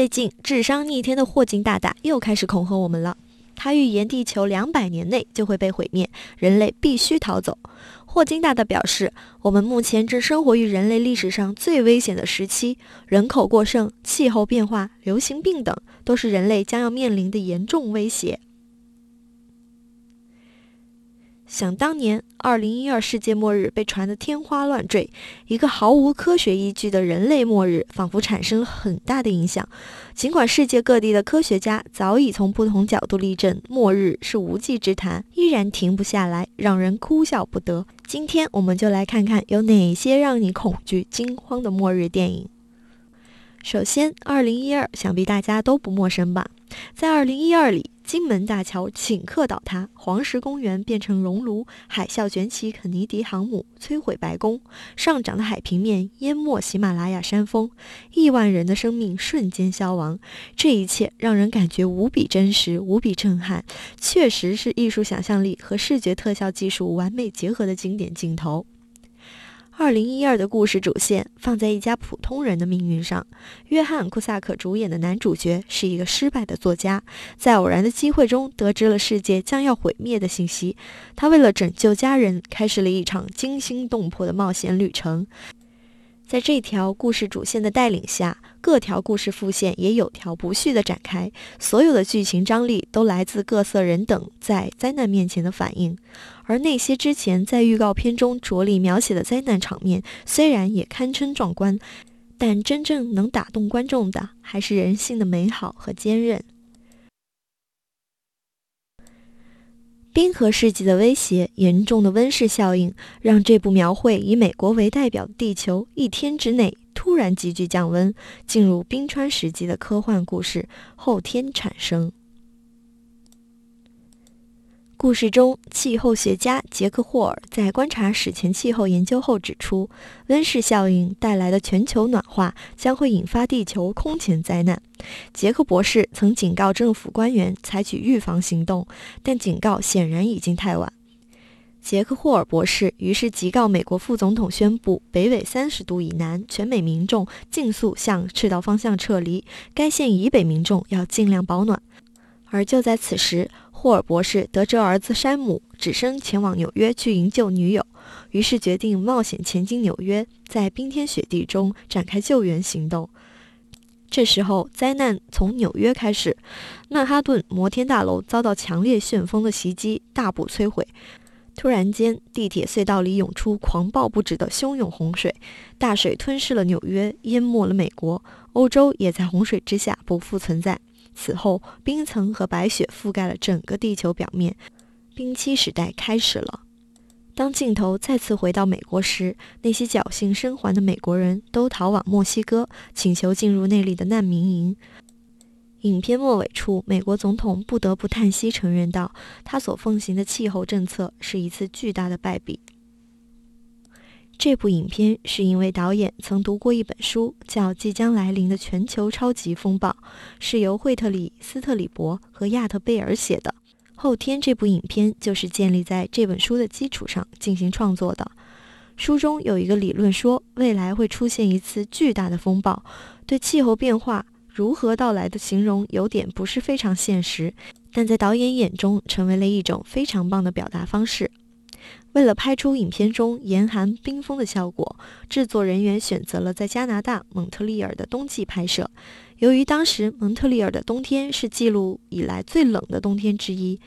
最近智商逆天的霍金大大又开始恐吓我们了。他预言地球两百年内就会被毁灭，人类必须逃走。霍金大大表示，我们目前正生活于人类历史上最危险的时期，人口过剩、气候变化、流行病等都是人类将要面临的严重威胁。想当年，二零一二世界末日被传得天花乱坠，一个毫无科学依据的人类末日，仿佛产生了很大的影响。尽管世界各地的科学家早已从不同角度力证末日是无稽之谈，依然停不下来，让人哭笑不得。今天，我们就来看看有哪些让你恐惧惊慌的末日电影。首先，二零一二，想必大家都不陌生吧？在二零一二里。金门大桥顷刻倒塌，黄石公园变成熔炉，海啸卷起肯尼迪航母，摧毁白宫，上涨的海平面淹没喜马拉雅山峰，亿万人的生命瞬间消亡。这一切让人感觉无比真实，无比震撼，确实是艺术想象力和视觉特效技术完美结合的经典镜头。二零一二的故事主线放在一家普通人的命运上。约翰·库萨克主演的男主角是一个失败的作家，在偶然的机会中得知了世界将要毁灭的信息。他为了拯救家人，开始了一场惊心动魄的冒险旅程。在这条故事主线的带领下，各条故事副线也有条不紊地展开。所有的剧情张力都来自各色人等在灾难面前的反应。而那些之前在预告片中着力描写的灾难场面，虽然也堪称壮观，但真正能打动观众的，还是人性的美好和坚韧。冰河世纪的威胁，严重的温室效应，让这部描绘以美国为代表的地球一天之内突然急剧降温，进入冰川时期的科幻故事后天产生。故事中，气候学家杰克·霍尔在观察史前气候研究后指出，温室效应带来的全球暖化将会引发地球空前灾难。杰克博士曾警告政府官员采取预防行动，但警告显然已经太晚。杰克·霍尔博士于是急告美国副总统，宣布北纬三十度以南全美民众尽速向赤道方向撤离，该县以北民众要尽量保暖。而就在此时，霍尔博士得知儿子山姆只身前往纽约去营救女友，于是决定冒险前进纽约，在冰天雪地中展开救援行动。这时候，灾难从纽约开始，曼哈顿摩天大楼遭到强烈旋风的袭击，大部摧毁。突然间，地铁隧道里涌出狂暴不止的汹涌洪水，大水吞噬了纽约，淹没了美国，欧洲也在洪水之下不复存在。此后，冰层和白雪覆盖了整个地球表面，冰期时代开始了。当镜头再次回到美国时，那些侥幸生还的美国人都逃往墨西哥，请求进入那里的难民营。影片末尾处，美国总统不得不叹息，承认道：“他所奉行的气候政策是一次巨大的败笔。”这部影片是因为导演曾读过一本书，叫《即将来临的全球超级风暴》，是由惠特里斯特里伯和亚特贝尔写的。后天这部影片就是建立在这本书的基础上进行创作的。书中有一个理论说，未来会出现一次巨大的风暴，对气候变化如何到来的形容有点不是非常现实，但在导演眼中成为了一种非常棒的表达方式。为了拍出影片中严寒冰封的效果，制作人员选择了在加拿大蒙特利尔的冬季拍摄。由于当时蒙特利尔的冬天是记录以来最冷的冬天之一，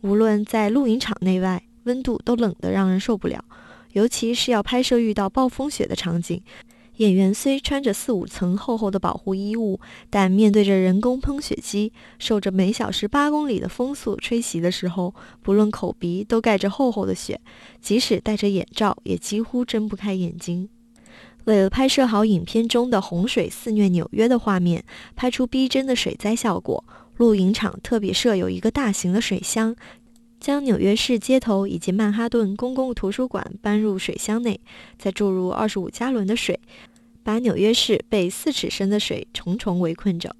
无论在露营场内外，温度都冷得让人受不了。尤其是要拍摄遇到暴风雪的场景。演员虽穿着四五层厚厚的保护衣物，但面对着人工喷雪机，受着每小时八公里的风速吹袭的时候，不论口鼻都盖着厚厚的雪，即使戴着眼罩，也几乎睁不开眼睛。为了拍摄好影片中的洪水肆虐纽约的画面，拍出逼真的水灾效果，录影场特别设有一个大型的水箱。将纽约市街头以及曼哈顿公共图书馆搬入水箱内，再注入二十五加仑的水，把纽约市被四尺深的水重重围困着。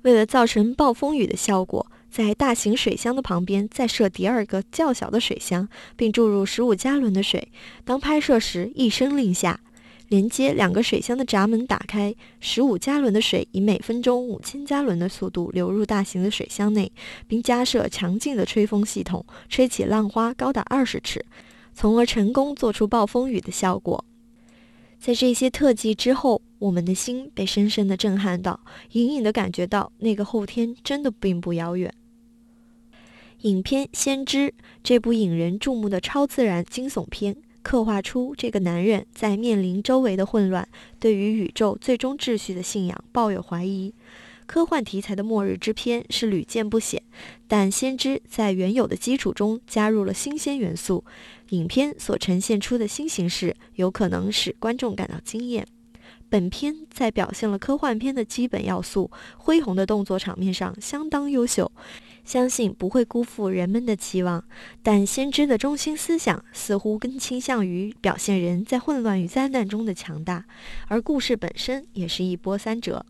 为了造成暴风雨的效果，在大型水箱的旁边再设第二个较小的水箱，并注入十五加仑的水。当拍摄时一声令下，连接两个水箱的闸门打开，十五加仑的水以每分钟五千加仑的速度流入大型的水箱内，并加设强劲的吹风系统，吹起浪花高达二十尺，从而成功做出暴风雨的效果。在这些特技之后，我们的心被深深的震撼到，隐隐的感觉到那个后天真的并不遥远。影片《先知》这部引人注目的超自然惊悚片。刻画出这个男人在面临周围的混乱，对于宇宙最终秩序的信仰抱有怀疑。科幻题材的末日之片是屡见不鲜，但《先知》在原有的基础中加入了新鲜元素，影片所呈现出的新形式有可能使观众感到惊艳。本片在表现了科幻片的基本要素，恢宏的动作场面上相当优秀。相信不会辜负人们的期望，但先知的中心思想似乎更倾向于表现人在混乱与灾难中的强大，而故事本身也是一波三折。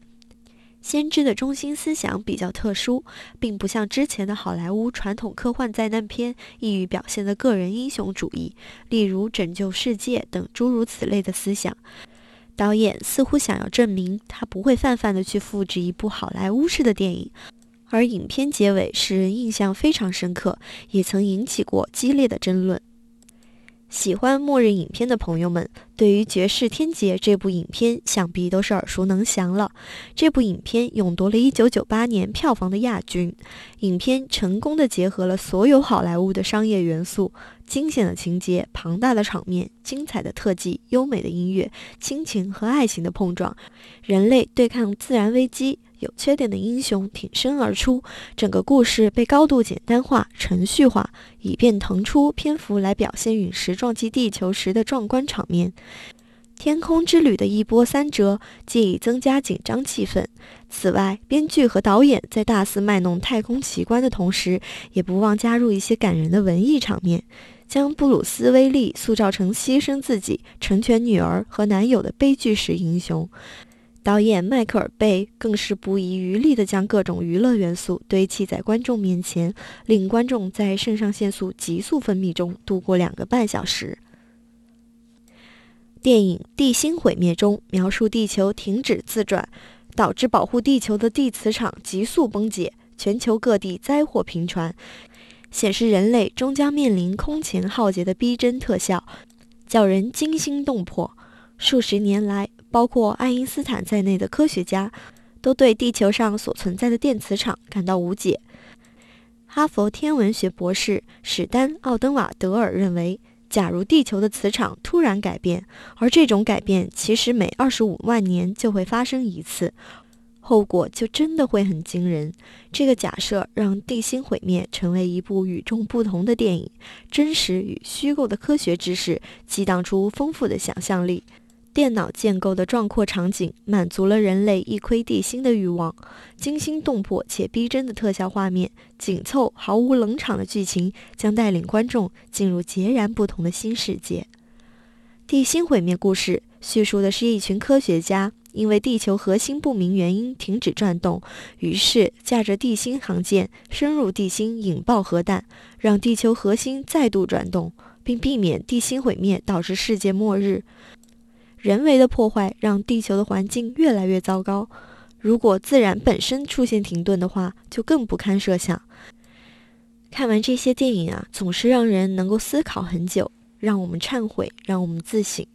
先知的中心思想比较特殊，并不像之前的好莱坞传统科幻灾难片易于表现的个人英雄主义，例如拯救世界等诸如此类的思想。导演似乎想要证明他不会泛泛的去复制一部好莱坞式的电影。而影片结尾使人印象非常深刻，也曾引起过激烈的争论。喜欢末日影片的朋友们，对于《绝世天劫》这部影片想必都是耳熟能详了。这部影片勇夺了一九九八年票房的亚军。影片成功的结合了所有好莱坞的商业元素：惊险的情节、庞大的场面、精彩的特技、优美的音乐、亲情和爱情的碰撞、人类对抗自然危机。有缺点的英雄挺身而出，整个故事被高度简单化、程序化，以便腾出篇幅来表现陨石撞击地球时的壮观场面。天空之旅的一波三折，既增加紧张气氛。此外，编剧和导演在大肆卖弄太空奇观的同时，也不忘加入一些感人的文艺场面，将布鲁斯·威利塑造成牺牲自己、成全女儿和男友的悲剧式英雄。导演迈克尔·贝更是不遗余力地将各种娱乐元素堆砌在观众面前，令观众在肾上腺素急速分泌中度过两个半小时。电影《地心毁灭》中描述地球停止自转，导致保护地球的地磁场急速崩解，全球各地灾祸频传，显示人类终将面临空前浩劫的逼真特效，叫人惊心动魄。数十年来。包括爱因斯坦在内的科学家都对地球上所存在的电磁场感到无解。哈佛天文学博士史丹·奥登瓦德尔认为，假如地球的磁场突然改变，而这种改变其实每二十五万年就会发生一次，后果就真的会很惊人。这个假设让《地心毁灭》成为一部与众不同的电影，真实与虚构的科学知识激荡出丰富的想象力。电脑建构的壮阔场景满足了人类一窥地心的欲望，惊心动魄且逼真的特效画面，紧凑毫无冷场的剧情，将带领观众进入截然不同的新世界。地心毁灭故事叙述的是一群科学家因为地球核心不明原因停止转动，于是驾着地心航舰深入地心引爆核弹，让地球核心再度转动，并避免地心毁灭导致世界末日。人为的破坏让地球的环境越来越糟糕。如果自然本身出现停顿的话，就更不堪设想。看完这些电影啊，总是让人能够思考很久，让我们忏悔，让我们自省。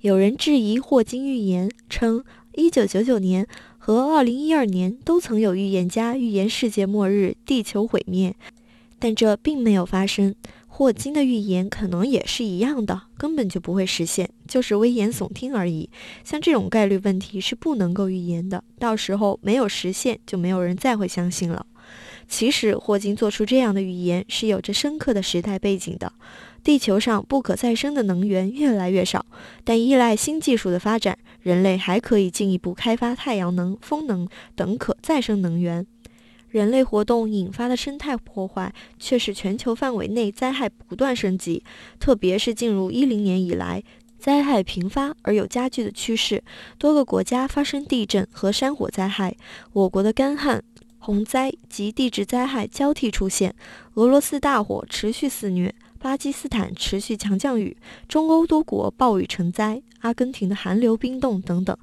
有人质疑霍金预言，称1999年和2012年都曾有预言家预言世界末日、地球毁灭，但这并没有发生。霍金的预言可能也是一样的，根本就不会实现，就是危言耸听而已。像这种概率问题是不能够预言的，到时候没有实现，就没有人再会相信了。其实，霍金做出这样的预言是有着深刻的时代背景的。地球上不可再生的能源越来越少，但依赖新技术的发展，人类还可以进一步开发太阳能、风能等可再生能源。人类活动引发的生态破坏，却使全球范围内灾害不断升级。特别是进入一零年以来，灾害频发而有加剧的趋势，多个国家发生地震和山火灾害。我国的干旱、洪灾及地质灾害交替出现，俄罗斯大火持续肆虐，巴基斯坦持续强降雨，中欧多国暴雨成灾。阿根廷的寒流冰冻等等，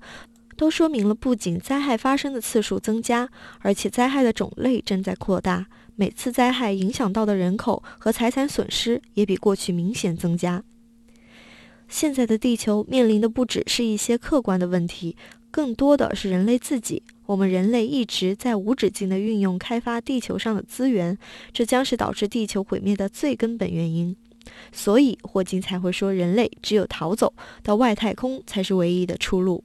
都说明了不仅灾害发生的次数增加，而且灾害的种类正在扩大。每次灾害影响到的人口和财产损失也比过去明显增加。现在的地球面临的不只是一些客观的问题，更多的是人类自己。我们人类一直在无止境地运用开发地球上的资源，这将是导致地球毁灭的最根本原因。所以霍金才会说，人类只有逃走到外太空才是唯一的出路。